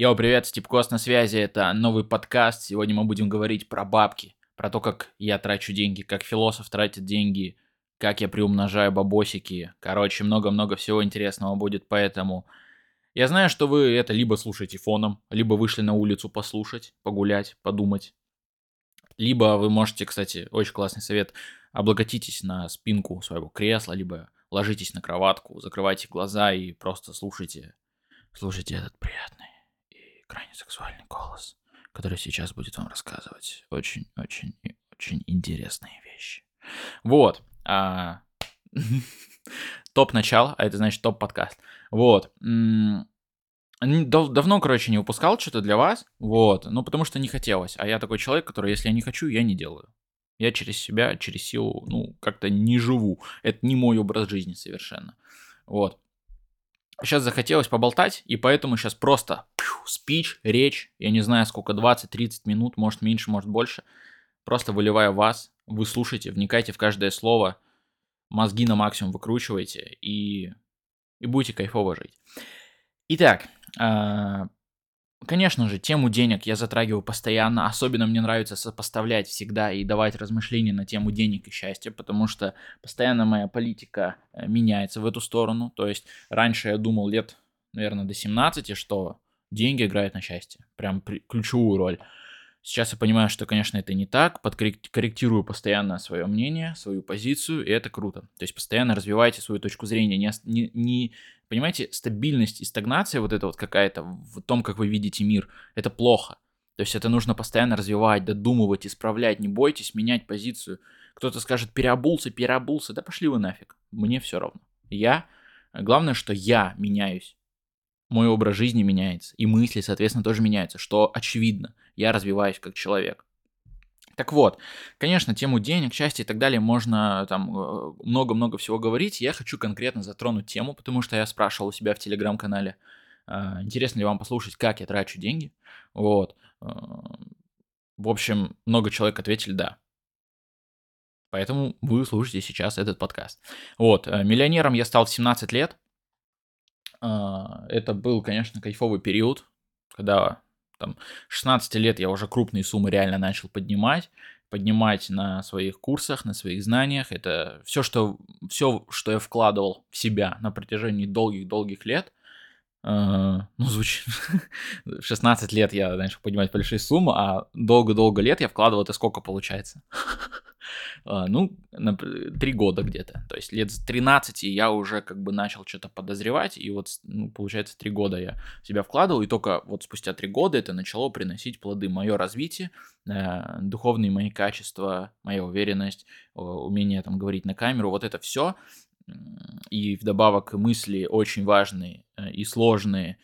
Йоу, привет, Степкос на связи, это новый подкаст. Сегодня мы будем говорить про бабки, про то, как я трачу деньги, как философ тратит деньги, как я приумножаю бабосики. Короче, много-много всего интересного будет, поэтому... Я знаю, что вы это либо слушаете фоном, либо вышли на улицу послушать, погулять, подумать. Либо вы можете, кстати, очень классный совет, облокотитесь на спинку своего кресла, либо ложитесь на кроватку, закрывайте глаза и просто слушайте, слушайте этот приятный крайне сексуальный голос, который сейчас будет вам рассказывать очень-очень очень интересные вещи. Вот. А... топ начало, а это значит топ подкаст. Вот. Давно, короче, не выпускал что-то для вас. Вот. Ну, потому что не хотелось. А я такой человек, который, если я не хочу, я не делаю. Я через себя, через силу, ну, как-то не живу. Это не мой образ жизни совершенно. Вот. Сейчас захотелось поболтать, и поэтому сейчас просто спич, речь, я не знаю сколько, 20-30 минут, может меньше, может больше, просто выливаю вас, вы слушайте, вникайте в каждое слово, мозги на максимум выкручивайте и, и будете кайфово жить. Итак, а, Конечно же, тему денег я затрагиваю постоянно, особенно мне нравится сопоставлять всегда и давать размышления на тему денег и счастья, потому что постоянно моя политика э, меняется в эту сторону. То есть раньше я думал лет, наверное, до 17, что деньги играют на счастье, прям ключевую роль. Сейчас я понимаю, что, конечно, это не так, подкорректирую постоянно свое мнение, свою позицию, и это круто. То есть постоянно развивайте свою точку зрения, не, не, не понимаете, стабильность и стагнация вот это вот какая-то в том, как вы видите мир, это плохо. То есть это нужно постоянно развивать, додумывать, исправлять, не бойтесь менять позицию. Кто-то скажет, переобулся, переобулся, да пошли вы нафиг, мне все равно. Я, главное, что я меняюсь мой образ жизни меняется, и мысли, соответственно, тоже меняются, что очевидно, я развиваюсь как человек. Так вот, конечно, тему денег, счастья и так далее можно там э, много-много всего говорить. Я хочу конкретно затронуть тему, потому что я спрашивал у себя в телеграм-канале, э, интересно ли вам послушать, как я трачу деньги. Вот. Э, в общем, много человек ответили «да». Поэтому вы слушаете сейчас этот подкаст. Вот, миллионером я стал в 17 лет. Это был, конечно, кайфовый период, когда там 16 лет я уже крупные суммы реально начал поднимать, поднимать на своих курсах, на своих знаниях. Это все, что, все, что я вкладывал в себя на протяжении долгих-долгих лет. Uh, ну, звучит... 16 лет я начал поднимать большие суммы, а долго-долго лет я вкладывал, это сколько получается? А, ну, три года где-то. То есть лет с 13 я уже как бы начал что-то подозревать, и вот, ну, получается, три года я себя вкладывал, и только вот спустя три года это начало приносить плоды. Мое развитие, э, духовные мои качества, моя уверенность, умение там говорить на камеру, вот это все, и вдобавок мысли очень важные э, и сложные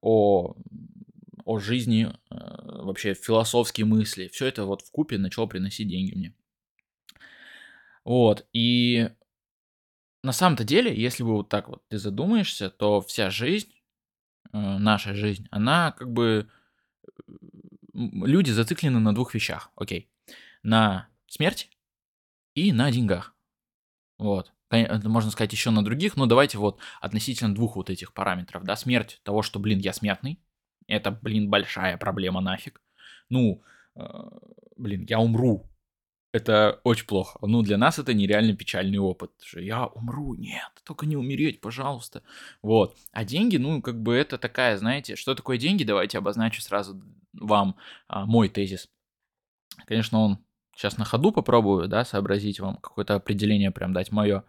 о о жизни, э, вообще философские мысли, все это вот в купе начало приносить деньги мне. Вот, и на самом-то деле, если вы вот так вот ты задумаешься, то вся жизнь, э, наша жизнь, она как бы... Люди зациклены на двух вещах, окей. На смерти и на деньгах. Вот. Можно сказать еще на других, но давайте вот относительно двух вот этих параметров, да, смерть того, что, блин, я смертный, это, блин, большая проблема нафиг. Ну, э, блин, я умру, это очень плохо. Ну, для нас это нереально печальный опыт. Что я умру, нет, только не умереть, пожалуйста. Вот. А деньги, ну, как бы это такая, знаете, что такое деньги? Давайте обозначу сразу вам а, мой тезис. Конечно, он сейчас на ходу попробую, да, сообразить вам какое-то определение прям дать мое.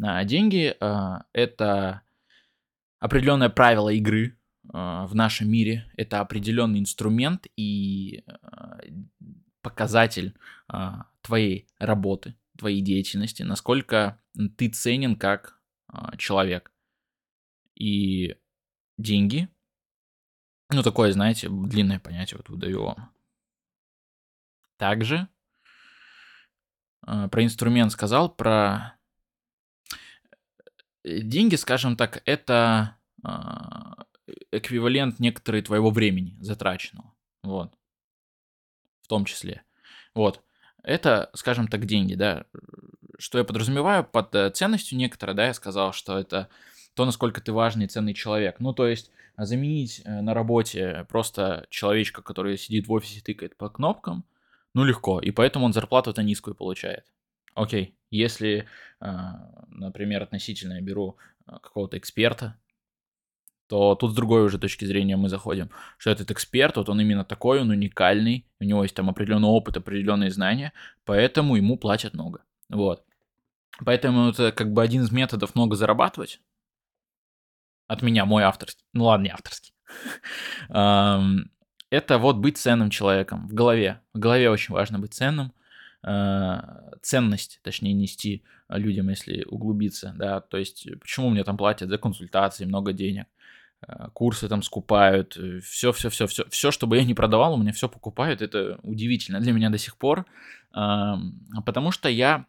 А, деньги а, это определенное правило игры а, в нашем мире. Это определенный инструмент и а, показатель а, твоей работы, твоей деятельности, насколько ты ценен как а, человек. И деньги, ну такое, знаете, длинное понятие вот выдаю вам. Также а, про инструмент сказал, про э, деньги, скажем так, это а, эквивалент некоторой твоего времени затраченного. Вот в том числе. Вот. Это, скажем так, деньги, да. Что я подразумеваю под э, ценностью некоторой, да, я сказал, что это то, насколько ты важный и ценный человек. Ну, то есть заменить э, на работе просто человечка, который сидит в офисе и тыкает по кнопкам, ну, легко, и поэтому он зарплату-то низкую получает. Окей, если, а, например, относительно я беру а, какого-то эксперта, то тут с другой уже точки зрения мы заходим, что этот эксперт, вот он именно такой, он уникальный, у него есть там определенный опыт, определенные знания, поэтому ему платят много. Вот. Поэтому это как бы один из методов много зарабатывать. От меня, мой авторский. Ну ладно, не авторский. Это вот быть ценным человеком в голове. В голове очень важно быть ценным. А, ценность, точнее, нести людям, если углубиться, да, то есть почему мне там платят за консультации много денег, курсы там скупают, все, все, все, все, все, чтобы я не продавал, у меня все покупают, это удивительно для меня до сих пор, потому что я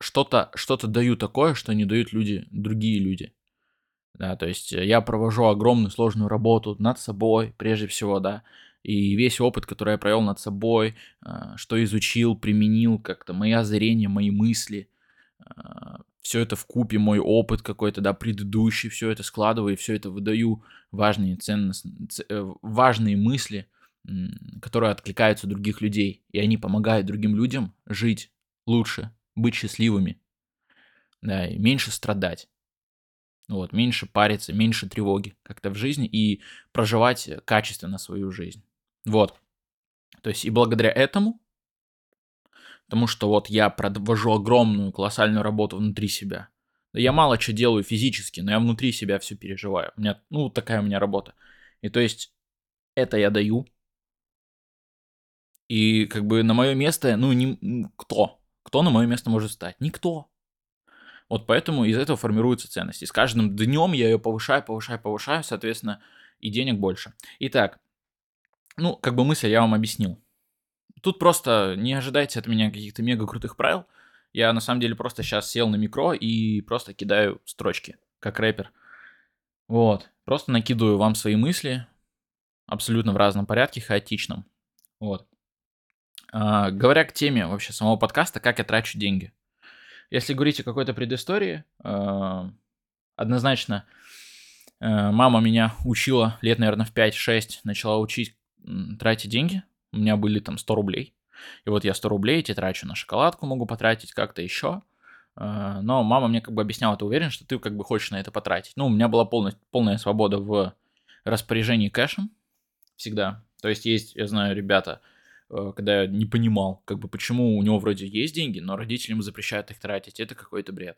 что-то что-то даю такое, что не дают люди, другие люди. Да, то есть я провожу огромную сложную работу над собой, прежде всего, да, и весь опыт, который я провел над собой, а, что изучил, применил как-то, мои озарения, мои мысли, а, все это в купе мой опыт какой-то, да, предыдущий, все это складываю, и все это выдаю важные ценности, э, важные мысли, которые откликаются у других людей, и они помогают другим людям жить лучше, быть счастливыми, да, и меньше страдать. Вот, меньше париться, меньше тревоги как-то в жизни и проживать качественно свою жизнь. Вот. То есть и благодаря этому, потому что вот я провожу огромную колоссальную работу внутри себя. Я мало что делаю физически, но я внутри себя все переживаю. У меня, ну, такая у меня работа. И то есть это я даю. И как бы на мое место, ну, не, кто? Кто на мое место может стать? Никто. Вот поэтому из этого формируется ценность. И с каждым днем я ее повышаю, повышаю, повышаю, соответственно, и денег больше. Итак, ну, как бы мысль я вам объяснил. Тут просто не ожидайте от меня каких-то мега крутых правил. Я на самом деле просто сейчас сел на микро и просто кидаю строчки, как рэпер. Вот. Просто накидываю вам свои мысли абсолютно в разном порядке, хаотичном. Вот. А, говоря к теме вообще самого подкаста, как я трачу деньги. Если говорить о какой-то предыстории, а, однозначно а, мама меня учила лет, наверное, в 5-6, начала учить тратить деньги. У меня были там 100 рублей. И вот я 100 рублей эти трачу на шоколадку, могу потратить как-то еще. Но мама мне как бы объясняла, ты уверен, что ты как бы хочешь на это потратить? Ну, у меня была полная, полная свобода в распоряжении кэшем всегда. То есть есть, я знаю, ребята, Э, когда я не понимал, как бы почему у него вроде есть деньги, но родители ему запрещают их тратить, это какой-то бред.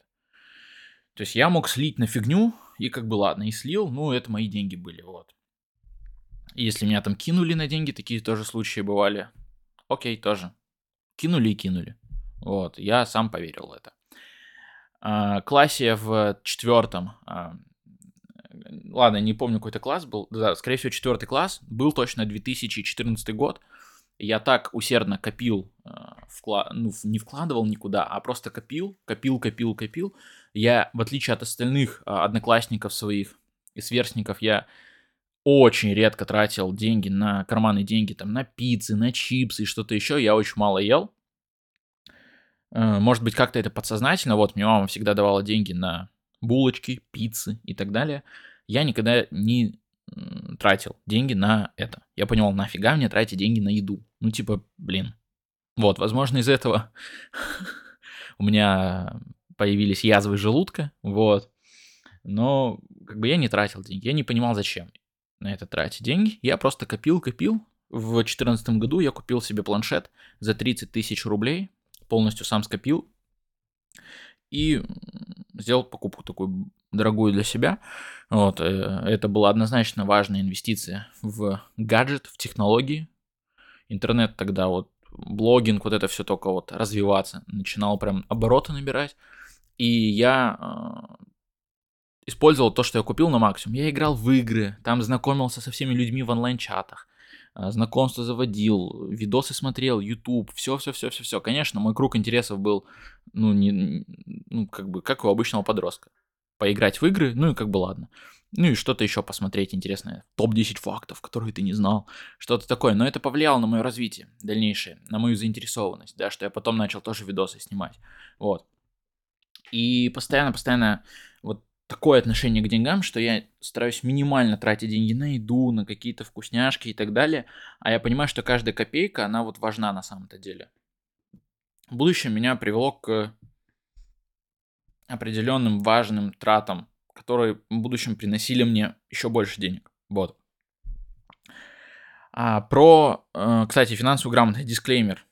То есть я мог слить на фигню, и как бы ладно, и слил, ну это мои деньги были, вот. Если меня там кинули на деньги, такие тоже случаи бывали, окей, тоже. Кинули и кинули. Вот, я сам поверил в это. А, классе в четвертом, а, ладно, не помню, какой-то класс был, да, скорее всего, четвертый класс, был точно 2014 год, я так усердно копил, вкла... ну, не вкладывал никуда, а просто копил, копил, копил, копил. Я, в отличие от остальных а, одноклассников своих и сверстников, я очень редко тратил деньги на карманные деньги, там, на пиццы, на чипсы и что-то еще. Я очень мало ел. Э, может быть, как-то это подсознательно. Вот, мне мама всегда давала деньги на булочки, пиццы и так далее. Я никогда не тратил деньги на это. Я понимал, нафига мне тратить деньги на еду? Ну, типа, блин. Вот, возможно, из этого у меня появились язвы желудка, вот. Но как бы я не тратил деньги, я не понимал, зачем на это тратить деньги. Я просто копил, копил. В 2014 году я купил себе планшет за 30 тысяч рублей, полностью сам скопил. И сделал покупку такую дорогую для себя. Вот, э, это была однозначно важная инвестиция в гаджет, в технологии. Интернет тогда вот, блогинг, вот это все только вот развиваться, начинал прям обороты набирать. И я э, использовал то, что я купил на максимум. Я играл в игры, там знакомился со всеми людьми в онлайн-чатах, э, знакомство заводил, видосы смотрел, YouTube, все, все, все, все, все. Конечно, мой круг интересов был, ну, не, ну, как бы, как у обычного подростка поиграть в игры, ну и как бы ладно. Ну и что-то еще посмотреть интересное. Топ-10 фактов, которые ты не знал. Что-то такое. Но это повлияло на мое развитие дальнейшее, на мою заинтересованность, да, что я потом начал тоже видосы снимать. Вот. И постоянно-постоянно вот такое отношение к деньгам, что я стараюсь минимально тратить деньги на еду, на какие-то вкусняшки и так далее, а я понимаю, что каждая копейка, она вот важна на самом-то деле. Будущее меня привело к определенным важным тратам, которые в будущем приносили мне еще больше денег. Вот. А про, э, кстати, финансовую грамотность, дисклеймер.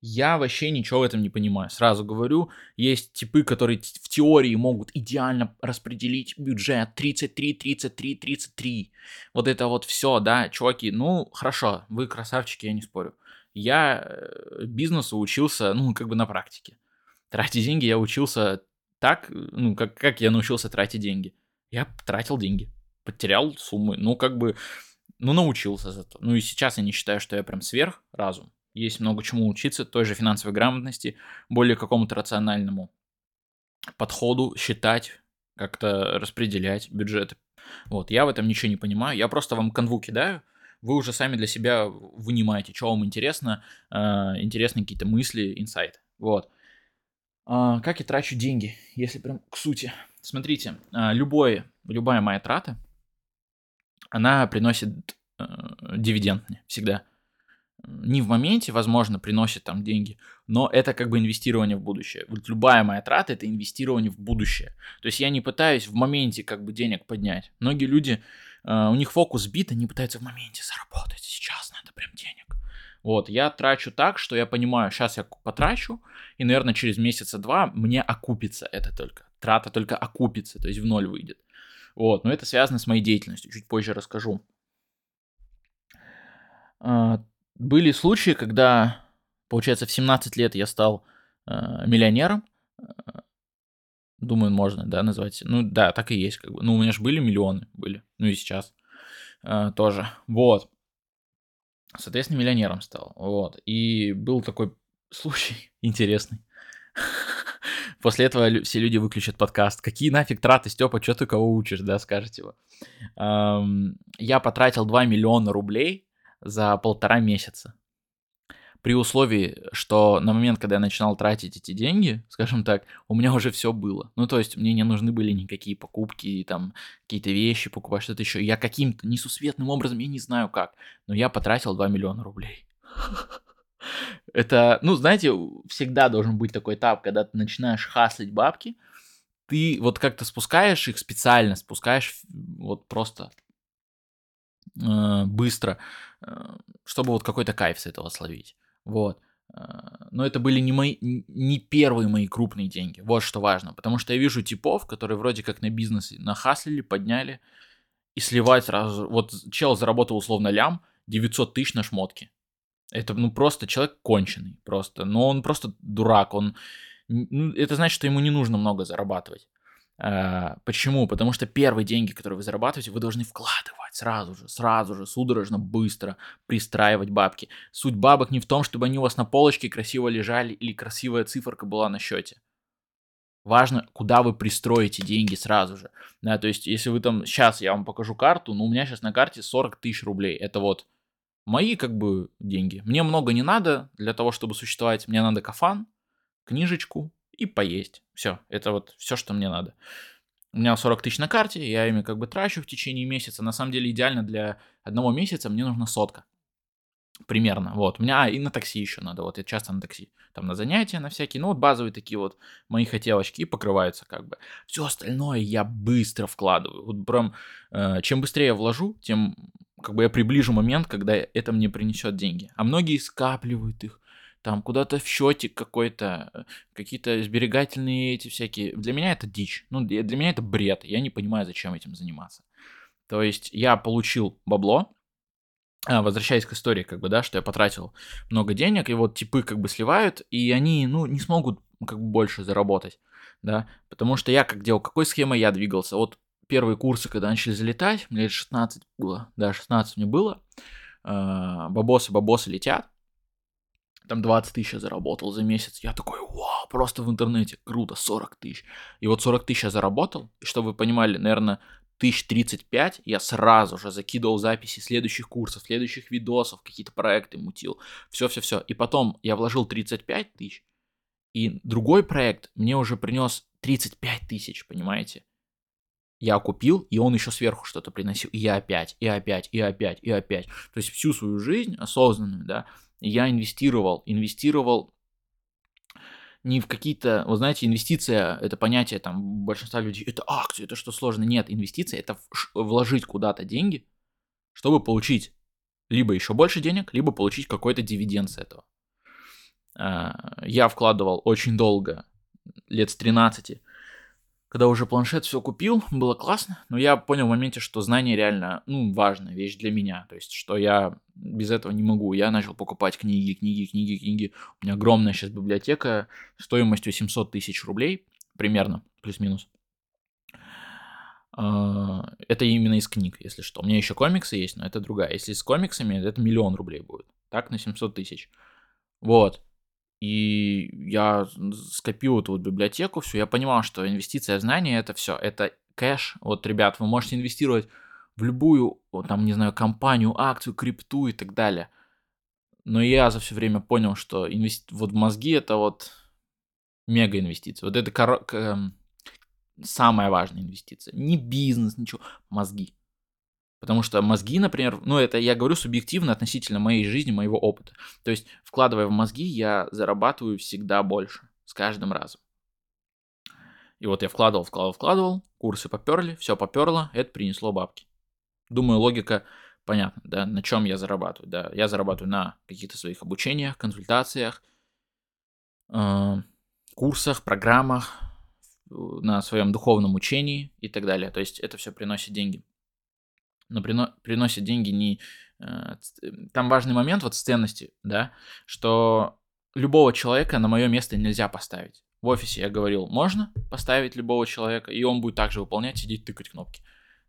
Я вообще ничего в этом не понимаю. Сразу говорю, есть типы, которые в теории могут идеально распределить бюджет 33, 33, 33. Вот это вот все, да, чуваки, ну, хорошо, вы красавчики, я не спорю. Я э, бизнесу учился, ну, как бы на практике. Тратить деньги я учился так, ну, как, как я научился тратить деньги. Я тратил деньги, потерял суммы, ну, как бы, ну, научился зато. Ну, и сейчас я не считаю, что я прям сверх разум. Есть много чему учиться, той же финансовой грамотности, более какому-то рациональному подходу, считать, как-то распределять бюджеты. Вот, я в этом ничего не понимаю, я просто вам канву кидаю, вы уже сами для себя вынимаете, что вам интересно, э, интересные какие-то мысли, инсайты. Вот. А, как я трачу деньги, если прям к сути. Смотрите, а, любое, любая моя трата, она приносит э, дивиденд всегда. Не в моменте, возможно, приносит там деньги, но это как бы инвестирование в будущее. Вот любая моя трата это инвестирование в будущее. То есть я не пытаюсь в моменте как бы денег поднять. Многие люди, э, у них фокус сбит, они пытаются в моменте заработать. Сейчас надо прям денег. Вот, я трачу так, что я понимаю, сейчас я потрачу, и, наверное, через месяца два мне окупится это только. Трата только окупится, то есть в ноль выйдет. Вот, но это связано с моей деятельностью, чуть позже расскажу. Были случаи, когда, получается, в 17 лет я стал э, миллионером. Думаю, можно, да, назвать. Ну, да, так и есть, как бы. Ну, у меня же были миллионы, были. Ну и сейчас э, тоже. Вот. Соответственно, миллионером стал. Вот. И был такой случай интересный. После этого все люди выключат подкаст. Какие нафиг траты, Степа, что ты кого учишь, да, скажете вы. Я потратил 2 миллиона рублей за полтора месяца при условии, что на момент, когда я начинал тратить эти деньги, скажем так, у меня уже все было. Ну, то есть мне не нужны были никакие покупки, там, какие-то вещи покупать, что-то еще. Я каким-то несусветным образом, я не знаю как, но я потратил 2 миллиона рублей. Это, ну, знаете, всегда должен быть такой этап, когда ты начинаешь хаслить бабки, ты вот как-то спускаешь их специально, спускаешь вот просто э, быстро, чтобы вот какой-то кайф с этого словить. Вот. А, но это были не мои, не первые мои крупные деньги. Вот что важно. Потому что я вижу типов, которые вроде как на бизнесе нахаслили, подняли и сливать сразу. Вот чел заработал условно лям, 900 тысяч на шмотки. Это ну просто человек конченый просто. Но он просто дурак. Он, ну, это значит, что ему не нужно много зарабатывать. А, почему? Потому что первые деньги, которые вы зарабатываете, вы должны вкладывать сразу же, сразу же, судорожно, быстро пристраивать бабки. Суть бабок не в том, чтобы они у вас на полочке красиво лежали или красивая циферка была на счете. Важно, куда вы пристроите деньги сразу же. Да, то есть, если вы там, сейчас я вам покажу карту, но у меня сейчас на карте 40 тысяч рублей. Это вот мои как бы деньги. Мне много не надо для того, чтобы существовать. Мне надо кафан, книжечку, и поесть. Все, это вот все, что мне надо. У меня 40 тысяч на карте, я ими как бы трачу в течение месяца. На самом деле идеально для одного месяца мне нужна сотка. Примерно, вот. У меня, а, и на такси еще надо, вот, я часто на такси. Там на занятия, на всякие, ну, вот базовые такие вот мои хотелочки и покрываются как бы. Все остальное я быстро вкладываю. Вот прям, э, чем быстрее я вложу, тем как бы я приближу момент, когда это мне принесет деньги. А многие скапливают их, там куда-то в счетик какой-то, э, какие-то сберегательные эти всякие. Для меня это дичь. Ну, для меня это бред. Я не понимаю, зачем этим заниматься. То есть я получил бабло, а, возвращаясь к истории, как бы, да, что я потратил много денег, и вот типы как бы сливают, и они, ну, не смогут как бы больше заработать, да, потому что я как делал, какой схемой я двигался, вот первые курсы, когда начали залетать, мне лет 16 было, да, 16 мне было, а, бабосы, бабосы летят, там 20 тысяч я заработал за месяц. Я такой, вау, просто в интернете, круто, 40 тысяч. И вот 40 тысяч я заработал, и чтобы вы понимали, наверное, тысяч 35 я сразу же закидывал записи следующих курсов, следующих видосов, какие-то проекты мутил, все-все-все. И потом я вложил 35 тысяч, и другой проект мне уже принес 35 тысяч, понимаете? я купил, и он еще сверху что-то приносил, и я опять, и опять, и опять, и опять. То есть всю свою жизнь осознанную, да, я инвестировал, инвестировал не в какие-то, вы знаете, инвестиция, это понятие там большинства людей, это акции, это что сложно. Нет, инвестиция это вложить куда-то деньги, чтобы получить либо еще больше денег, либо получить какой-то дивиденд с этого. А, я вкладывал очень долго, лет с 13, когда уже планшет все купил, было классно, но я понял в моменте, что знание реально, ну, важная вещь для меня, то есть, что я без этого не могу. Я начал покупать книги, книги, книги, книги. У меня огромная сейчас библиотека стоимостью 700 тысяч рублей, примерно, плюс-минус. А, это именно из книг, если что. У меня еще комиксы есть, но это другая. Если с комиксами, это миллион рублей будет. Так, на 700 тысяч. Вот. И я скопил эту вот библиотеку, все, я понимал, что инвестиция в знания это все, это кэш. Вот, ребят, вы можете инвестировать в любую, там, не знаю, компанию, акцию, крипту и так далее. Но я за все время понял, что инвести... вот мозги это вот мега инвестиция. Вот это кор... Эм, самая важная инвестиция. Не бизнес, ничего, мозги. Потому что мозги, например, ну это я говорю субъективно относительно моей жизни, моего опыта. То есть, вкладывая в мозги, я зарабатываю всегда больше, с каждым разом. И вот я вкладывал, вкладывал, вкладывал, курсы поперли, все поперло, это принесло бабки. Думаю, логика понятна, да, на чем я зарабатываю, да. Я зарабатываю на каких-то своих обучениях, консультациях, э, курсах, программах, на своем духовном учении и так далее. То есть это все приносит деньги но прино, приносит деньги не... Э, там важный момент вот с ценности, да, что любого человека на мое место нельзя поставить. В офисе я говорил, можно поставить любого человека, и он будет также выполнять, сидеть, тыкать кнопки.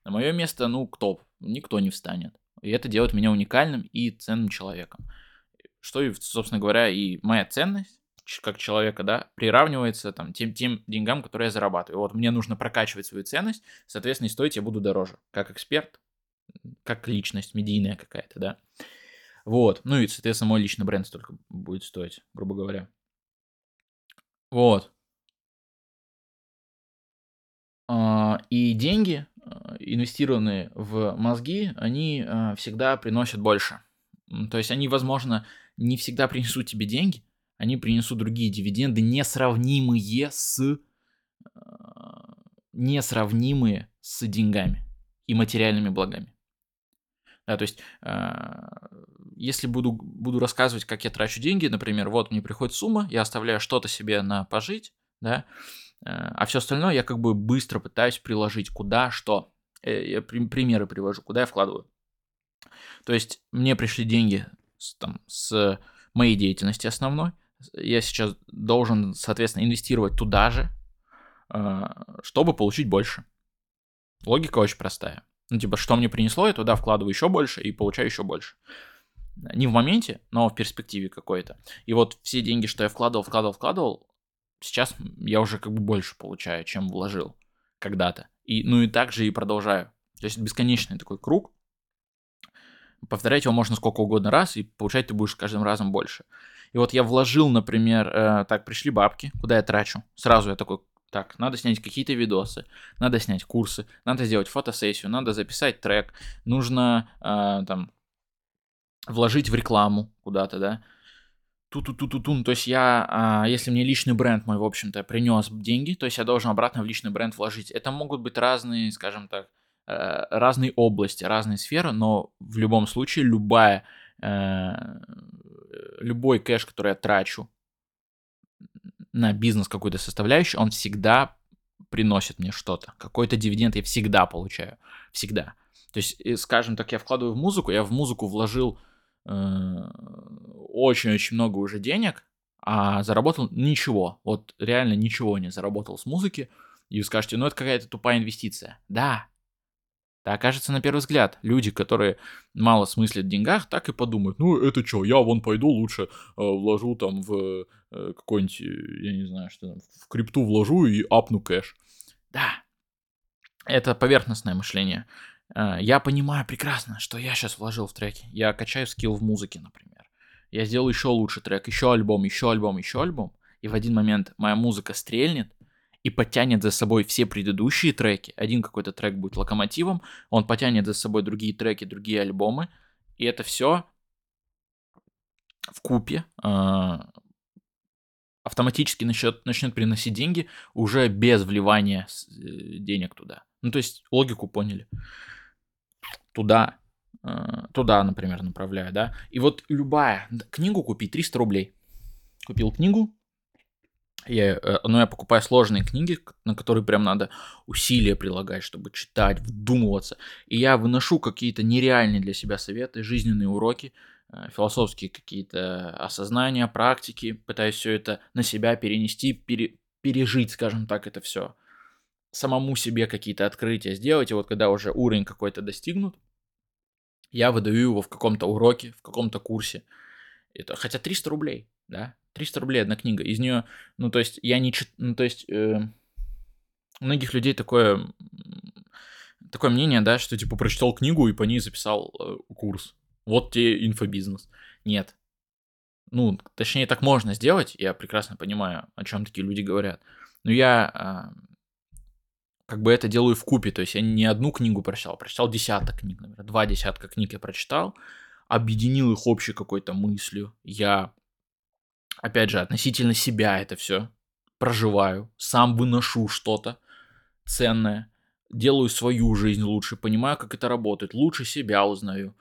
На мое место, ну, кто? Никто не встанет. И это делает меня уникальным и ценным человеком. Что, и, собственно говоря, и моя ценность как человека, да, приравнивается там тем, тем деньгам, которые я зарабатываю. Вот мне нужно прокачивать свою ценность, соответственно, и стоить я буду дороже. Как эксперт, как личность медийная какая-то, да. Вот. Ну и, соответственно, мой личный бренд столько будет стоить, грубо говоря. Вот. А, и деньги, а, инвестированные в мозги, они а, всегда приносят больше. То есть они, возможно, не всегда принесут тебе деньги, они принесут другие дивиденды, несравнимые с несравнимые с деньгами и материальными благами. Да, то есть, э, если буду, буду рассказывать, как я трачу деньги, например, вот мне приходит сумма, я оставляю что-то себе на пожить, да, э, а все остальное я как бы быстро пытаюсь приложить, куда, что. Э, я примеры привожу, куда я вкладываю. То есть, мне пришли деньги с, там, с моей деятельности основной, я сейчас должен, соответственно, инвестировать туда же, э, чтобы получить больше. Логика очень простая. Ну, типа, что мне принесло, я туда вкладываю еще больше и получаю еще больше. Не в моменте, но в перспективе какой-то. И вот все деньги, что я вкладывал, вкладывал, вкладывал, сейчас я уже как бы больше получаю, чем вложил когда-то. И, ну и так же и продолжаю. То есть бесконечный такой круг. Повторять его можно сколько угодно раз, и получать ты будешь каждым разом больше. И вот я вложил, например, э, так, пришли бабки, куда я трачу. Сразу я такой, так, надо снять какие-то видосы, надо снять курсы, надо сделать фотосессию, надо записать трек, нужно э, там вложить в рекламу куда-то, да. Ту-ту-ту-ту-ту. Ну, то есть я, э, если мне личный бренд мой, в общем-то, принес деньги, то есть я должен обратно в личный бренд вложить. Это могут быть разные, скажем так, э, разные области, разные сферы, но в любом случае любая, э, любой кэш, который я трачу на бизнес какой-то составляющий, он всегда приносит мне что-то. Какой-то дивиденд я всегда получаю. Всегда. То есть, скажем так, я вкладываю в музыку, я в музыку вложил э, очень-очень э, много уже денег, а заработал ничего. Вот реально ничего не заработал с музыки. И вы скажете, ну это какая-то тупая инвестиция. Да, так кажется на первый взгляд. Люди, которые мало смыслят в деньгах, так и подумают, ну это что, я вон пойду лучше э, вложу там в э, какой-нибудь, я не знаю, что там, в крипту вложу и апну кэш. Да, это поверхностное мышление. Э, я понимаю прекрасно, что я сейчас вложил в треки. Я качаю скилл в музыке, например. Я сделаю еще лучше трек, еще альбом, еще альбом, еще альбом. И в один момент моя музыка стрельнет, и потянет за собой все предыдущие треки. Один какой-то трек будет локомотивом, он потянет за собой другие треки, другие альбомы, и это все в купе э, автоматически начнет, начнет приносить деньги уже без вливания э, денег туда. Ну, то есть логику поняли. Туда, э, туда, например, направляю, да. И вот любая книгу купить 300 рублей. Купил книгу, я, э, но я покупаю сложные книги, на которые прям надо усилия прилагать, чтобы читать, вдумываться. И я выношу какие-то нереальные для себя советы, жизненные уроки, Э, философские какие-то осознания, практики, пытаюсь все это на себя перенести, пере, пережить, скажем так, это все. Самому себе какие-то открытия сделать, и вот когда уже уровень какой-то достигнут, я выдаю его в каком-то уроке, в каком-то курсе. Это, хотя 300 рублей, да, 300 рублей одна книга. Из нее, ну, то есть, я не чит... Ну, то есть, э, у многих людей такое, такое мнение, да, что, типа, прочитал книгу и по ней записал э, курс вот тебе инфобизнес. Нет. Ну, точнее, так можно сделать, я прекрасно понимаю, о чем такие люди говорят. Но я а, как бы это делаю в купе, то есть я не одну книгу прочитал, а прочитал десяток книг, например, два десятка книг я прочитал, объединил их общей какой-то мыслью. Я, опять же, относительно себя это все проживаю, сам выношу что-то ценное, делаю свою жизнь лучше, понимаю, как это работает, лучше себя узнаю,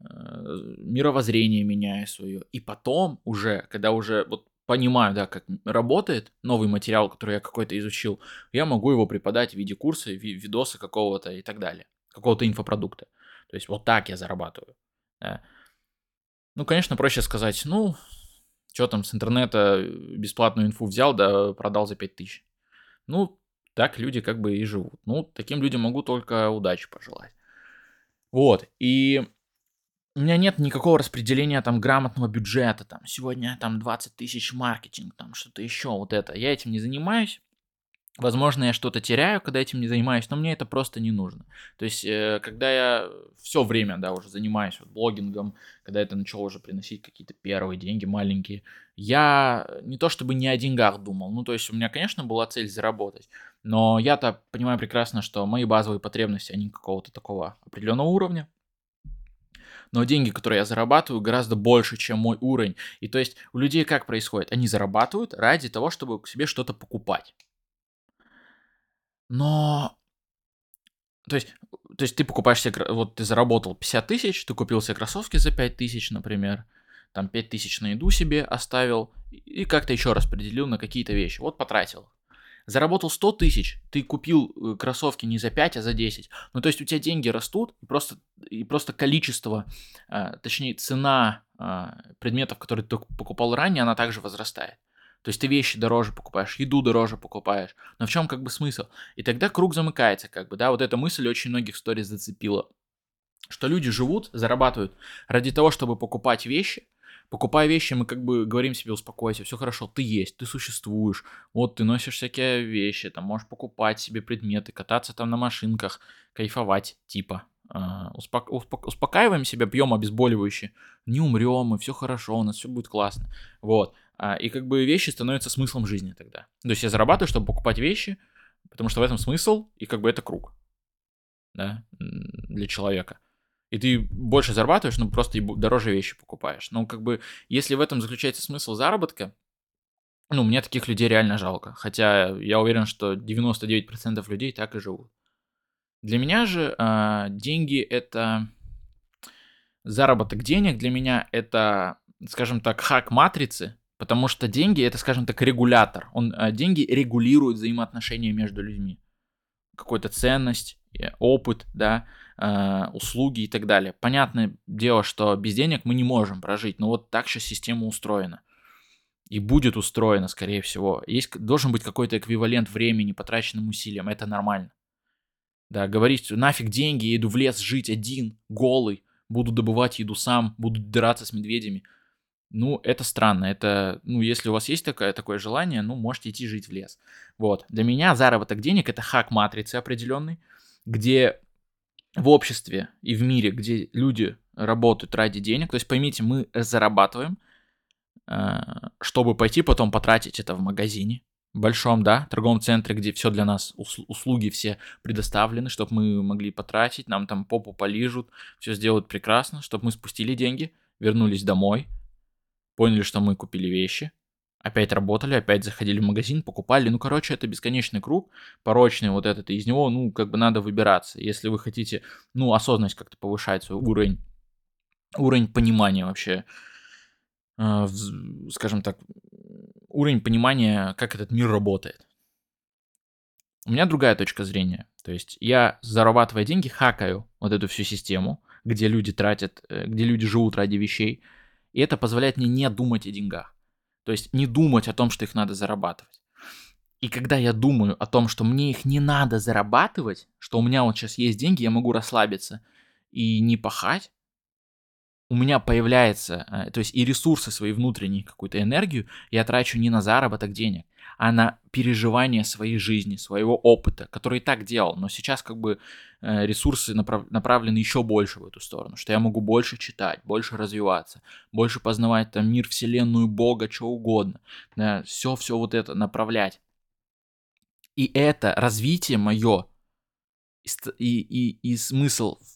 Э, мировоззрение меняю свое. И потом уже, когда уже вот понимаю, да, как работает новый материал, который я какой-то изучил, я могу его преподать в виде курса, видоса какого-то и так далее, какого-то инфопродукта. То есть вот так я зарабатываю. Да. Ну, конечно, проще сказать, ну, что там с интернета бесплатную инфу взял, да продал за 5000. Ну, так люди как бы и живут. Ну, таким людям могу только удачи пожелать. Вот, и у меня нет никакого распределения там грамотного бюджета, там, сегодня там 20 тысяч маркетинг, там, что-то еще, вот это. Я этим не занимаюсь. Возможно, я что-то теряю, когда этим не занимаюсь, но мне это просто не нужно. То есть, э, когда я все время, да, уже занимаюсь вот, блогингом, когда это начало уже приносить какие-то первые деньги маленькие, я не то чтобы не о деньгах думал, ну, то есть, у меня, конечно, была цель заработать, но я-то понимаю прекрасно, что мои базовые потребности, они какого-то такого определенного уровня, но деньги, которые я зарабатываю, гораздо больше, чем мой уровень. И то есть у людей как происходит? Они зарабатывают ради того, чтобы к себе что-то покупать. Но... То есть, то есть ты покупаешь себе, вот ты заработал 50 тысяч, ты купил себе кроссовки за 5 тысяч, например, там 5 тысяч на еду себе оставил и как-то еще распределил на какие-то вещи. Вот потратил заработал 100 тысяч, ты купил э, кроссовки не за 5, а за 10. Ну, то есть у тебя деньги растут, и просто, и просто количество, а, точнее, цена а, предметов, которые ты покупал ранее, она также возрастает. То есть ты вещи дороже покупаешь, еду дороже покупаешь. Но в чем как бы смысл? И тогда круг замыкается, как бы, да, вот эта мысль очень многих сториз зацепила. Что люди живут, зарабатывают ради того, чтобы покупать вещи, покупая вещи, мы как бы говорим себе, успокойся, все хорошо, ты есть, ты существуешь, вот ты носишь всякие вещи, там можешь покупать себе предметы, кататься там на машинках, кайфовать, типа. Uh, успок- успок- успокаиваем себя, пьем обезболивающие, не умрем, и все хорошо, у нас все будет классно. Вот. Uh, и как бы вещи становятся смыслом жизни тогда. То есть я зарабатываю, чтобы покупать вещи, потому что в этом смысл, и как бы это круг. Да, для человека и ты больше зарабатываешь, ну просто дороже вещи покупаешь. Ну, как бы, если в этом заключается смысл заработка, ну, мне таких людей реально жалко. Хотя я уверен, что 99% людей так и живут. Для меня же э, деньги это заработок денег. Для меня это, скажем так, хак матрицы, потому что деньги это, скажем так, регулятор. Он э, деньги регулируют взаимоотношения между людьми, какую-то ценность, э, опыт, да э, услуги и так далее. Понятное дело, что без денег мы не можем прожить, но вот так сейчас система устроена. И будет устроена, скорее всего. Есть, должен быть какой-то эквивалент времени, потраченным усилиям. Это нормально. Да, говорить, нафиг деньги, я иду в лес жить один, голый, буду добывать еду сам, буду драться с медведями. Ну, это странно. Это, ну, если у вас есть такое, такое желание, ну, можете идти жить в лес. Вот. Для меня заработок денег это хак матрицы определенный, где в обществе и в мире, где люди работают ради денег, то есть поймите, мы зарабатываем, э, чтобы пойти потом потратить это в магазине, большом, да, торговом центре, где все для нас, услуги все предоставлены, чтобы мы могли потратить, нам там попу полижут, все сделают прекрасно, чтобы мы спустили деньги, вернулись домой, поняли, что мы купили вещи, опять работали, опять заходили в магазин, покупали. Ну, короче, это бесконечный круг, порочный вот этот, и из него, ну, как бы надо выбираться. Если вы хотите, ну, осознанность как-то повышать, свой уровень, уровень понимания вообще, э, скажем так, уровень понимания, как этот мир работает. У меня другая точка зрения. То есть я, зарабатывая деньги, хакаю вот эту всю систему, где люди тратят, э, где люди живут ради вещей. И это позволяет мне не думать о деньгах. То есть не думать о том, что их надо зарабатывать. И когда я думаю о том, что мне их не надо зарабатывать, что у меня вот сейчас есть деньги, я могу расслабиться и не пахать, у меня появляется, э, то есть и ресурсы свои внутренние, какую-то энергию я трачу не на заработок денег, а на переживание своей жизни, своего опыта, который и так делал, но сейчас как бы э, ресурсы направ- направлены еще больше в эту сторону, что я могу больше читать, больше развиваться, больше познавать там мир, вселенную, Бога, что угодно, да, все-все вот это направлять. И это развитие мое, и, и, и смысл, и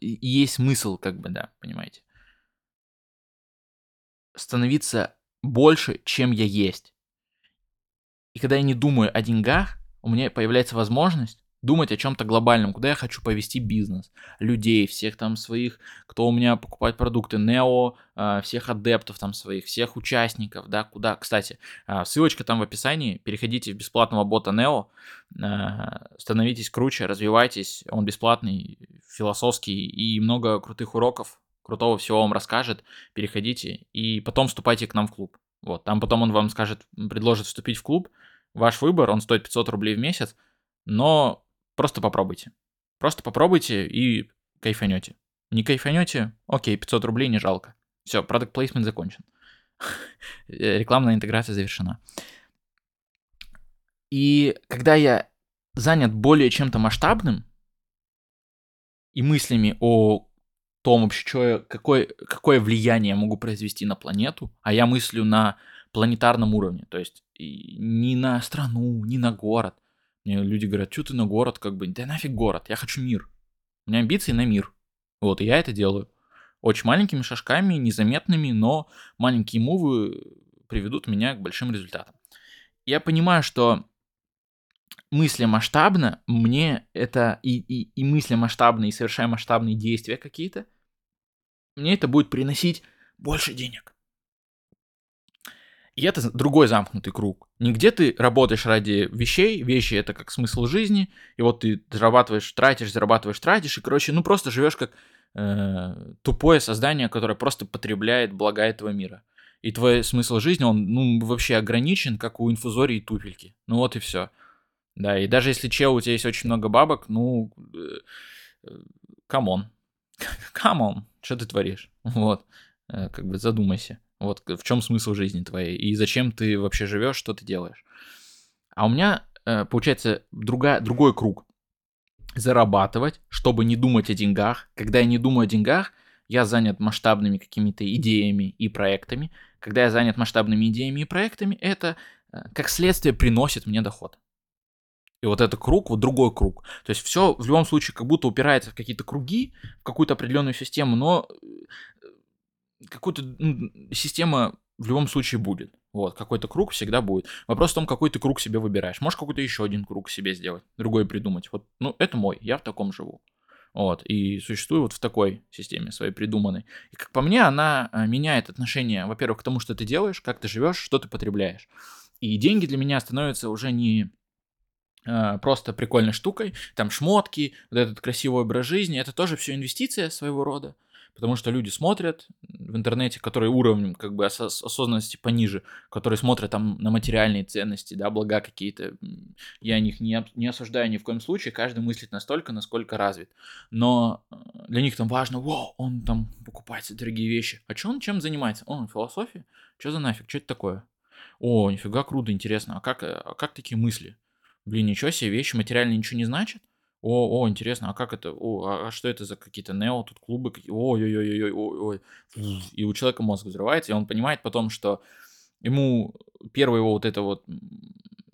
есть смысл, как бы, да, понимаете, становиться больше, чем я есть. И когда я не думаю о деньгах, у меня появляется возможность думать о чем-то глобальном, куда я хочу повести бизнес, людей, всех там своих, кто у меня покупает продукты, Нео, а, всех адептов там своих, всех участников, да, куда, кстати, а, ссылочка там в описании, переходите в бесплатного бота Нео, а, становитесь круче, развивайтесь, он бесплатный, философский и много крутых уроков, крутого всего вам расскажет, переходите и потом вступайте к нам в клуб. Вот, там потом он вам скажет, предложит вступить в клуб. Ваш выбор, он стоит 500 рублей в месяц, но просто попробуйте. Просто попробуйте и кайфанете. Не кайфанете, окей, 500 рублей не жалко. Все, продукт плейсмент закончен. Рекламная интеграция завершена. И когда я занят более чем-то масштабным и мыслями о том вообще, что я, какое, какое влияние я могу произвести на планету, а я мыслю на планетарном уровне, то есть не на страну, не на город. Мне люди говорят, что ты на город, как бы, да нафиг город, я хочу мир. У меня амбиции на мир. Вот, и я это делаю. Очень маленькими шажками, незаметными, но маленькие мувы приведут меня к большим результатам. Я понимаю, что мысли масштабно, мне это и, и, и мысли масштабные, и совершая масштабные действия какие-то, мне это будет приносить больше денег. И это другой замкнутый круг. Нигде ты работаешь ради вещей, вещи это как смысл жизни, и вот ты зарабатываешь, тратишь, зарабатываешь, тратишь, и, короче, ну просто живешь как э, тупое создание, которое просто потребляет блага этого мира. И твой смысл жизни, он, ну, вообще ограничен, как у инфузории-туфельки. Ну вот и все. Да, и даже если чел, у тебя есть очень много бабок, ну, come on. Э, come on, что ты творишь? Вот, э, как бы задумайся. Вот в чем смысл жизни твоей и зачем ты вообще живешь, что ты делаешь. А у меня, э, получается, другая, другой круг. Зарабатывать, чтобы не думать о деньгах. Когда я не думаю о деньгах, я занят масштабными какими-то идеями и проектами. Когда я занят масштабными идеями и проектами, это как следствие приносит мне доход. И вот это круг, вот другой круг. То есть все в любом случае как будто упирается в какие-то круги, в какую-то определенную систему, но э, какую-то ну, система в любом случае будет. Вот, какой-то круг всегда будет. Вопрос в том, какой ты круг себе выбираешь. Можешь какой-то еще один круг себе сделать, другой придумать. Вот, ну, это мой, я в таком живу. Вот, и существую вот в такой системе своей придуманной. И как по мне, она э, меняет отношение, во-первых, к тому, что ты делаешь, как ты живешь, что ты потребляешь. И деньги для меня становятся уже не просто прикольной штукой, там шмотки, вот этот красивый образ жизни, это тоже все инвестиция своего рода, потому что люди смотрят в интернете, которые уровнем как бы ос- осознанности пониже, которые смотрят там на материальные ценности, да, блага какие-то, я них не, не осуждаю ни в коем случае, каждый мыслит настолько, насколько развит, но э, для них там важно, вау, он там покупает дорогие вещи, а что он чем занимается? Он философия? Что за нафиг, что это такое? О, нифига круто, интересно, а как, э, а как такие мысли? Блин, ничего себе, вещи материально ничего не значит? О, о, интересно, а как это? О, а, а что это за какие-то нео, тут клубы? Ой-ой-ой-ой, ой, ой. И у человека мозг взрывается, и он понимает потом, что ему первое его вот это вот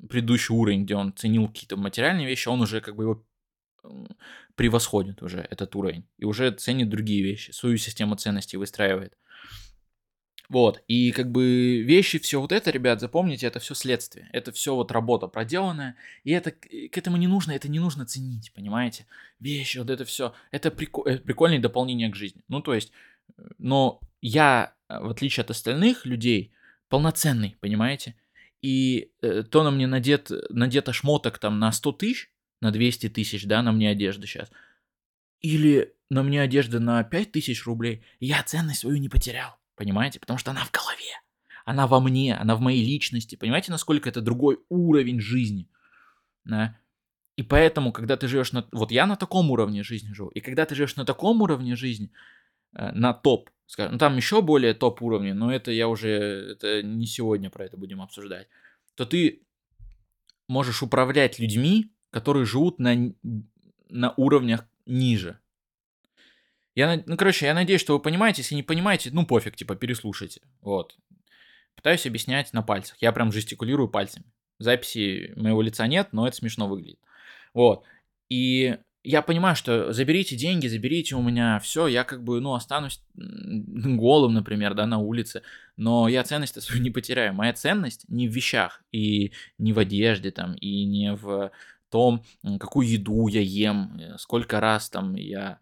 предыдущий уровень, где он ценил какие-то материальные вещи, он уже как бы его превосходит уже этот уровень и уже ценит другие вещи, свою систему ценностей выстраивает. Вот, и как бы вещи, все вот это, ребят, запомните, это все следствие, это все вот работа проделанная, и это к этому не нужно, это не нужно ценить, понимаете? Вещи, вот это все, это прикол, это прикольное дополнение к жизни. Ну, то есть, но я, в отличие от остальных людей, полноценный, понимаете? И э, то на мне надет, надето шмоток там на 100 тысяч, на 200 тысяч, да, на мне одежда сейчас, или на мне одежда на 5 тысяч рублей, я ценность свою не потерял. Понимаете? Потому что она в голове. Она во мне, она в моей личности. Понимаете, насколько это другой уровень жизни? Да? И поэтому, когда ты живешь на... Вот я на таком уровне жизни живу. И когда ты живешь на таком уровне жизни, э, на топ, скажем, ну, там еще более топ уровни, но это я уже... Это не сегодня про это будем обсуждать. То ты можешь управлять людьми, которые живут на, на уровнях ниже. Я, ну, короче, я надеюсь, что вы понимаете. Если не понимаете, ну, пофиг, типа, переслушайте. Вот. Пытаюсь объяснять на пальцах. Я прям жестикулирую пальцами. Записи моего лица нет, но это смешно выглядит. Вот. И я понимаю, что заберите деньги, заберите у меня все, я как бы, ну, останусь голым, например, да, на улице, но я ценность свою не потеряю. Моя ценность не в вещах, и не в одежде, там, и не в том, какую еду я ем, э, сколько раз там я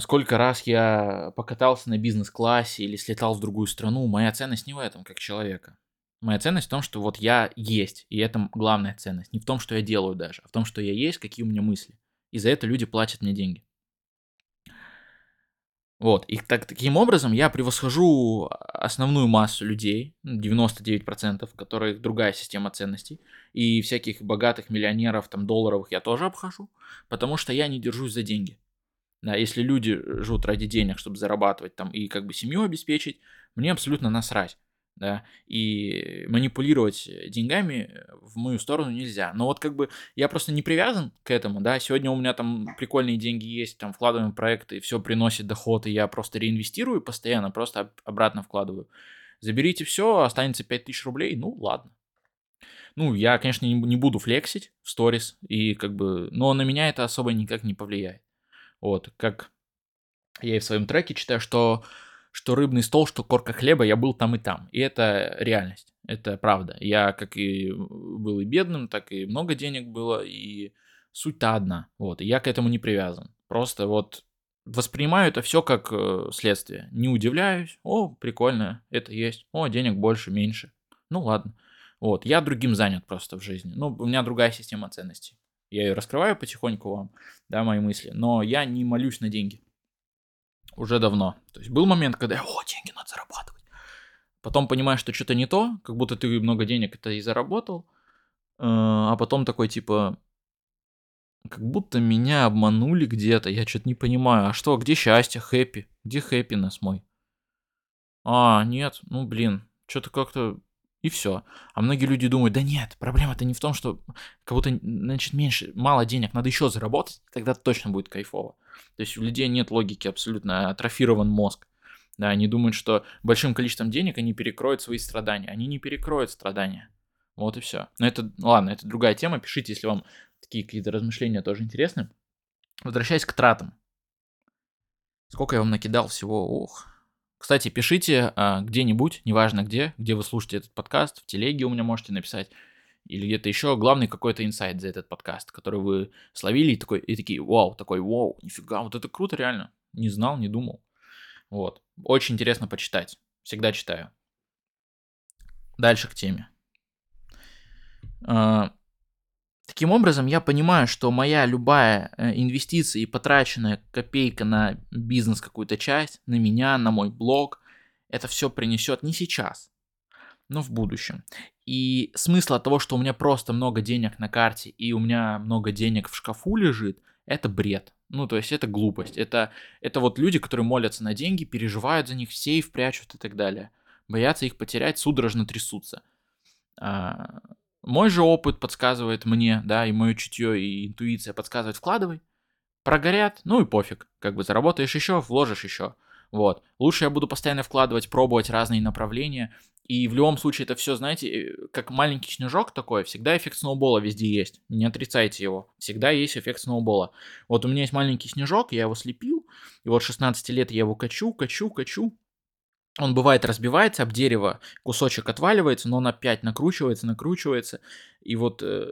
сколько раз я покатался на бизнес-классе или слетал в другую страну, моя ценность не в этом, как человека. Моя ценность в том, что вот я есть, и это главная ценность. Не в том, что я делаю даже, а в том, что я есть, какие у меня мысли. И за это люди платят мне деньги. Вот, и так, таким образом я превосхожу основную массу людей, 99%, которые другая система ценностей, и всяких богатых миллионеров, там, долларовых я тоже обхожу, потому что я не держусь за деньги. Если люди живут ради денег, чтобы зарабатывать там и как бы семью обеспечить, мне абсолютно насрать. Да, и манипулировать деньгами в мою сторону нельзя. Но вот как бы я просто не привязан к этому, да, сегодня у меня там прикольные деньги есть, там вкладываем в проекты, все приносит доход, и я просто реинвестирую постоянно, просто обратно вкладываю. Заберите все, останется 5000 рублей, ну ладно. Ну, я, конечно, не буду флексить в сторис, и как бы, но на меня это особо никак не повлияет. Вот, как я и в своем треке читаю, что, что рыбный стол, что корка хлеба, я был там и там. И это реальность, это правда. Я как и был и бедным, так и много денег было, и суть-то одна. Вот, и я к этому не привязан. Просто вот воспринимаю это все как э, следствие. Не удивляюсь. О, прикольно, это есть. О, денег больше, меньше. Ну ладно. Вот, я другим занят просто в жизни. Ну, у меня другая система ценностей. Я ее раскрываю потихоньку вам, да, мои мысли, но я не молюсь на деньги. Уже давно. То есть был момент, когда я, о, деньги надо зарабатывать. Потом понимаешь, что что-то не то, как будто ты много денег это и заработал, э, а потом такой типа, как будто меня обманули где-то, я что-то не понимаю. А что, где счастье, хэппи? Где хэппинес мой? А, нет, ну блин, что-то как-то и все. А многие люди думают, да нет, проблема-то не в том, что будто, значит, меньше, мало денег, надо еще заработать, тогда точно будет кайфово. То есть у людей нет логики абсолютно, атрофирован мозг. Да, они думают, что большим количеством денег они перекроют свои страдания. Они не перекроют страдания. Вот и все. Но это, ладно, это другая тема. Пишите, если вам такие какие-то размышления тоже интересны. Возвращаясь к тратам. Сколько я вам накидал всего, ох, кстати, пишите а, где-нибудь, неважно где, где вы слушаете этот подкаст, в телеге у меня можете написать, или где-то еще, главный какой-то инсайт за этот подкаст, который вы словили и, такой, и такие, вау, такой, вау, нифига, вот это круто реально, не знал, не думал. Вот, очень интересно почитать, всегда читаю. Дальше к теме. А, Таким образом, я понимаю, что моя любая э, инвестиция и потраченная копейка на бизнес какую-то часть, на меня, на мой блог, это все принесет не сейчас, но в будущем. И смысл от того, что у меня просто много денег на карте и у меня много денег в шкафу лежит, это бред. Ну, то есть это глупость. Это, это вот люди, которые молятся на деньги, переживают за них, в сейф прячут и так далее. Боятся их потерять, судорожно трясутся. Мой же опыт подсказывает мне, да, и мое чутье и интуиция подсказывает, вкладывай. Прогорят, ну и пофиг. Как бы заработаешь еще, вложишь еще. Вот. Лучше я буду постоянно вкладывать, пробовать разные направления. И в любом случае это все, знаете, э, как маленький снежок такой, всегда эффект сноубола везде есть. Не отрицайте его. Всегда есть эффект сноубола. Вот у меня есть маленький снежок, я его слепил, и вот 16 лет я его качу, качу, качу. Он бывает разбивается об дерево, кусочек отваливается, но он опять накручивается, накручивается, и вот э,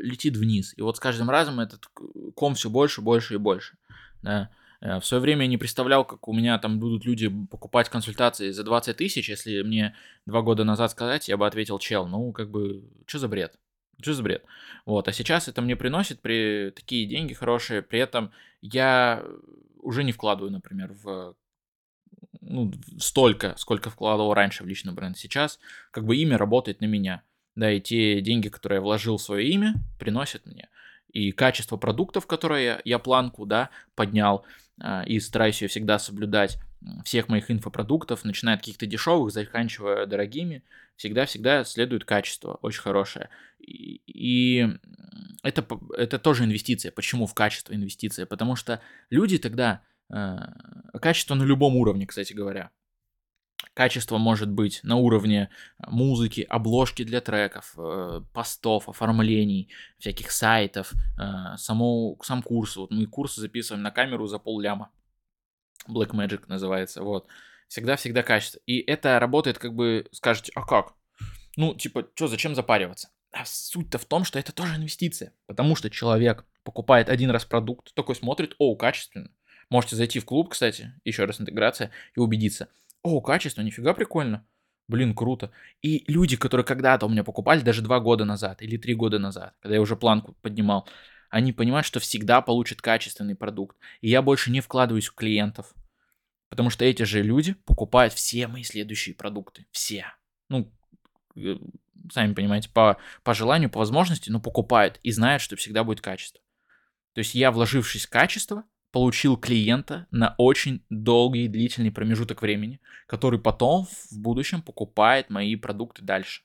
летит вниз. И вот с каждым разом этот ком все больше, больше и больше. Да. Э, в свое время я не представлял, как у меня там будут люди покупать консультации за 20 тысяч. Если мне два года назад сказать, я бы ответил, чел, ну, как бы, что за бред? Что за бред? Вот, а сейчас это мне приносит при такие деньги хорошие, при этом я уже не вкладываю, например, в ну, столько, сколько вкладывал раньше в личный бренд. Сейчас как бы имя работает на меня. Да, и те деньги, которые я вложил в свое имя, приносят мне. И качество продуктов, которые я, я планку, да, поднял, а, и стараюсь ее всегда соблюдать всех моих инфопродуктов, начиная от каких-то дешевых, заканчивая дорогими, всегда-всегда следует качество, очень хорошее. И, и это, это тоже инвестиция. Почему в качество инвестиция? Потому что люди тогда... Э, качество на любом уровне, кстати говоря. Качество может быть на уровне музыки, обложки для треков, э, постов, оформлений, всяких сайтов, э, само, сам курс. Вот мы курсы записываем на камеру за пол ляма. Black Magic называется, вот. Всегда-всегда качество. И это работает, как бы, скажете, а как? Ну, типа, что, зачем запариваться? А суть-то в том, что это тоже инвестиция. Потому что человек покупает один раз продукт, такой смотрит, о, качественно. Можете зайти в клуб, кстати, еще раз интеграция, и убедиться – о, качество, нифига прикольно. Блин, круто. И люди, которые когда-то у меня покупали, даже два года назад или три года назад, когда я уже планку поднимал, они понимают, что всегда получат качественный продукт. И я больше не вкладываюсь в клиентов. Потому что эти же люди покупают все мои следующие продукты. Все. Ну, э, сами понимаете, по, по желанию, по возможности, но покупают и знают, что всегда будет качество. То есть я, вложившись в качество, получил клиента на очень долгий длительный промежуток времени, который потом в будущем покупает мои продукты дальше.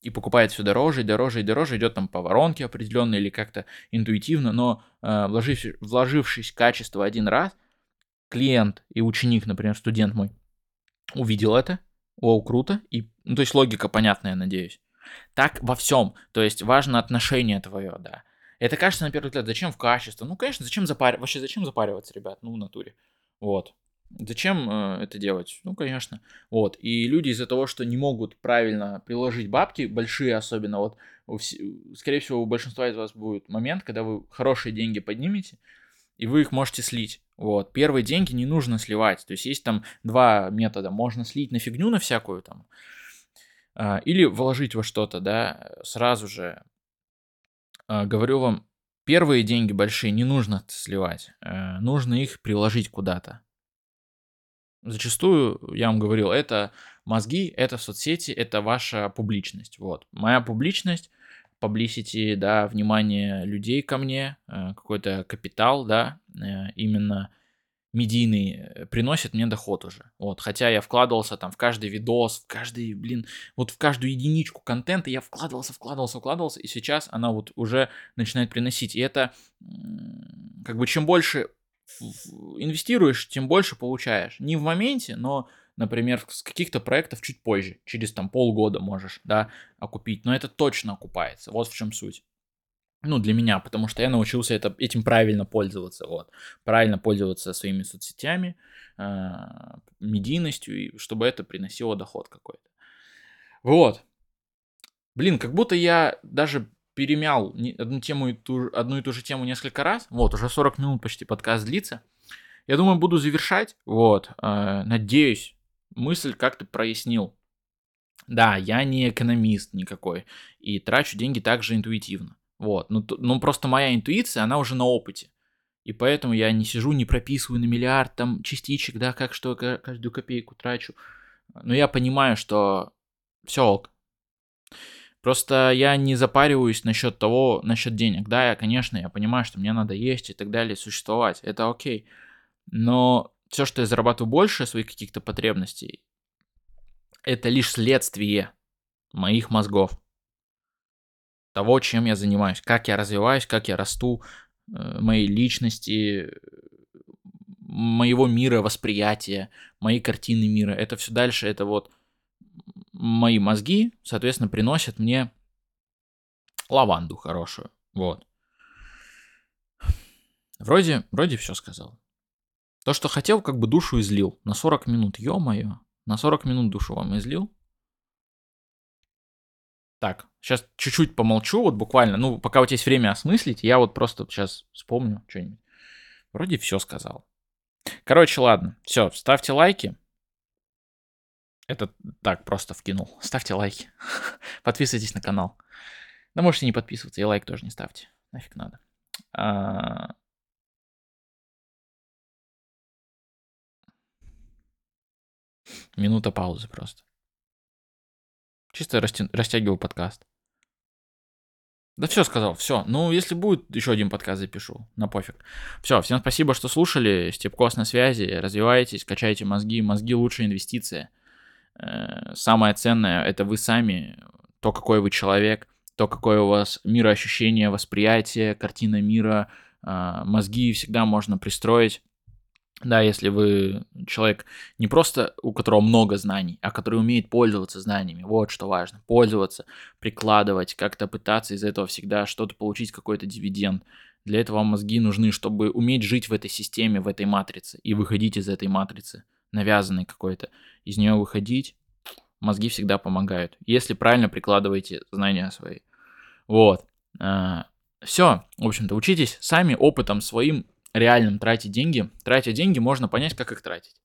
И покупает все дороже и дороже и дороже, идет там по воронке определенно или как-то интуитивно, но э, вложившись, вложившись в качество один раз, клиент и ученик, например, студент мой, увидел это, о, круто, и, ну, то есть логика понятная, надеюсь. Так во всем, то есть важно отношение твое, да. Это кажется на первый взгляд, зачем в качество? Ну, конечно, зачем запариваться? Вообще, зачем запариваться, ребят? Ну, в натуре. Вот. Зачем э, это делать? Ну, конечно. Вот. И люди из-за того, что не могут правильно приложить бабки, большие особенно, вот, скорее всего, у большинства из вас будет момент, когда вы хорошие деньги поднимете, и вы их можете слить. Вот. Первые деньги не нужно сливать. То есть есть там два метода. Можно слить на фигню, на всякую там, э, или вложить во что-то, да, сразу же а, говорю вам, первые деньги большие не нужно сливать, э, нужно их приложить куда-то. Зачастую, я вам говорил, это мозги, это соцсети, это ваша публичность. Вот. Моя публичность, publicity, да, внимание людей ко мне, э, какой-то капитал, да, э, именно медийный э, приносит мне доход уже. Вот, хотя я вкладывался там в каждый видос, в каждый, блин, вот в каждую единичку контента я вкладывался, вкладывался, вкладывался, и сейчас она вот уже начинает приносить. И это как бы чем больше инвестируешь, тем больше получаешь. Не в моменте, но, например, с каких-то проектов чуть позже, через там полгода можешь, да, окупить. Но это точно окупается. Вот в чем суть ну, для меня, потому что я научился это, этим правильно пользоваться, вот, правильно пользоваться своими соцсетями, э, медийностью, и чтобы это приносило доход какой-то. Вот. Блин, как будто я даже перемял одну тему и ту, одну и ту же тему несколько раз. Вот, уже 40 минут почти подкаст длится. Я думаю, буду завершать. Вот, э, надеюсь, мысль как-то прояснил. Да, я не экономист никакой и трачу деньги также интуитивно. Вот. Ну, ну, просто моя интуиция, она уже на опыте. И поэтому я не сижу, не прописываю на миллиард там частичек, да, как что, каждую копейку трачу. Но я понимаю, что все ок. Просто я не запариваюсь насчет того, насчет денег. Да, я, конечно, я понимаю, что мне надо есть и так далее, существовать. Это окей. Но все, что я зарабатываю больше своих каких-то потребностей, это лишь следствие моих мозгов того, чем я занимаюсь, как я развиваюсь, как я расту, э, моей личности, моего мира восприятия, моей картины мира. Это все дальше, это вот мои мозги, соответственно, приносят мне лаванду хорошую. Вот. Вроде, вроде все сказал. То, что хотел, как бы душу излил. На 40 минут, ё-моё. На 40 минут душу вам излил. Так, сейчас чуть-чуть помолчу, вот буквально, ну, пока у тебя есть время осмыслить, я вот просто сейчас вспомню что-нибудь. Вроде все сказал. Короче, ладно, все, ставьте лайки. Это так просто вкинул. Ставьте лайки. Подписывайтесь на канал. Да можете не подписываться, и лайк тоже не ставьте. Нафиг надо. А... Минута паузы просто. Чисто растягиваю подкаст. Да все сказал, все. Ну, если будет, еще один подкаст запишу. На пофиг. Все, всем спасибо, что слушали. Степкос на связи. Развивайтесь, качайте мозги. Мозги лучшая инвестиция. Э, самое ценное это вы сами, то, какой вы человек, то, какое у вас мироощущение, восприятие, картина мира, а, мозги всегда можно пристроить да, если вы человек не просто у которого много знаний, а который умеет пользоваться знаниями, вот что важно, пользоваться, прикладывать, как-то пытаться из этого всегда что-то получить, какой-то дивиденд. Для этого вам мозги нужны, чтобы уметь жить в этой системе, в этой матрице и выходить из этой матрицы, навязанной какой-то. Из нее выходить, мозги всегда помогают, если правильно прикладываете знания свои. Вот. А, Все, в общем-то, учитесь сами опытом своим реальным тратить деньги. Тратя деньги, можно понять, как их тратить.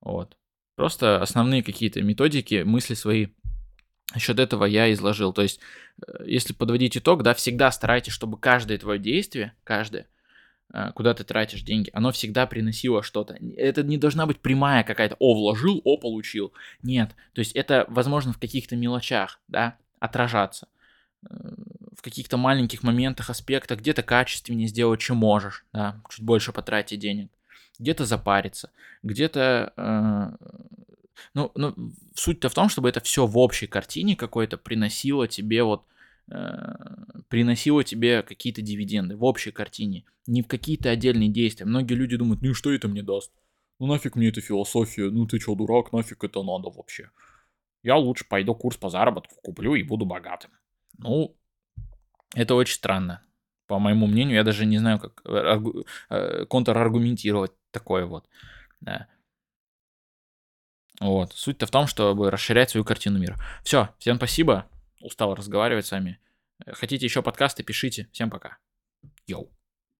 Вот. Просто основные какие-то методики, мысли свои насчет этого я изложил. То есть, э, если подводить итог, да, всегда старайтесь, чтобы каждое твое действие, каждое, э, куда ты тратишь деньги, оно всегда приносило что-то. Это не должна быть прямая какая-то, о, вложил, о, получил. Нет, то есть это возможно в каких-то мелочах, да, отражаться в каких-то маленьких моментах, аспектах, где-то качественнее сделать, чем можешь, да, чуть больше потратить денег, где-то запариться, где-то... Э, ну, ну, суть-то в том, чтобы это все в общей картине какой-то приносило тебе вот э, приносило тебе какие-то дивиденды в общей картине, не в какие-то отдельные действия. Многие люди думают, ну и что это мне даст? Ну нафиг мне эта философия, ну ты чё, дурак, нафиг это надо вообще? Я лучше пойду курс по заработку куплю и буду богатым. Ну, это очень странно. По моему мнению, я даже не знаю, как аргу... Э, контраргументировать такое вот. Да. Вот. Суть-то в том, чтобы расширять свою картину мира. Все, всем спасибо. Устал разговаривать с вами. Хотите еще подкасты, пишите. Всем пока. Йоу.